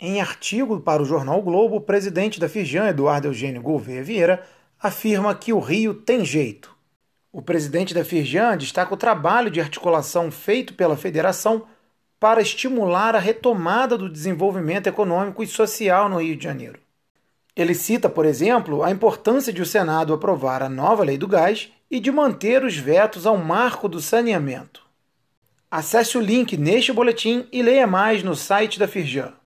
Em artigo para o jornal o Globo, o presidente da Firjan, Eduardo Eugênio Gouveia Vieira, afirma que o Rio tem jeito. O presidente da Firjan destaca o trabalho de articulação feito pela federação para estimular a retomada do desenvolvimento econômico e social no Rio de Janeiro. Ele cita, por exemplo, a importância de o Senado aprovar a nova lei do gás e de manter os vetos ao marco do saneamento. Acesse o link neste boletim e leia mais no site da Firjan.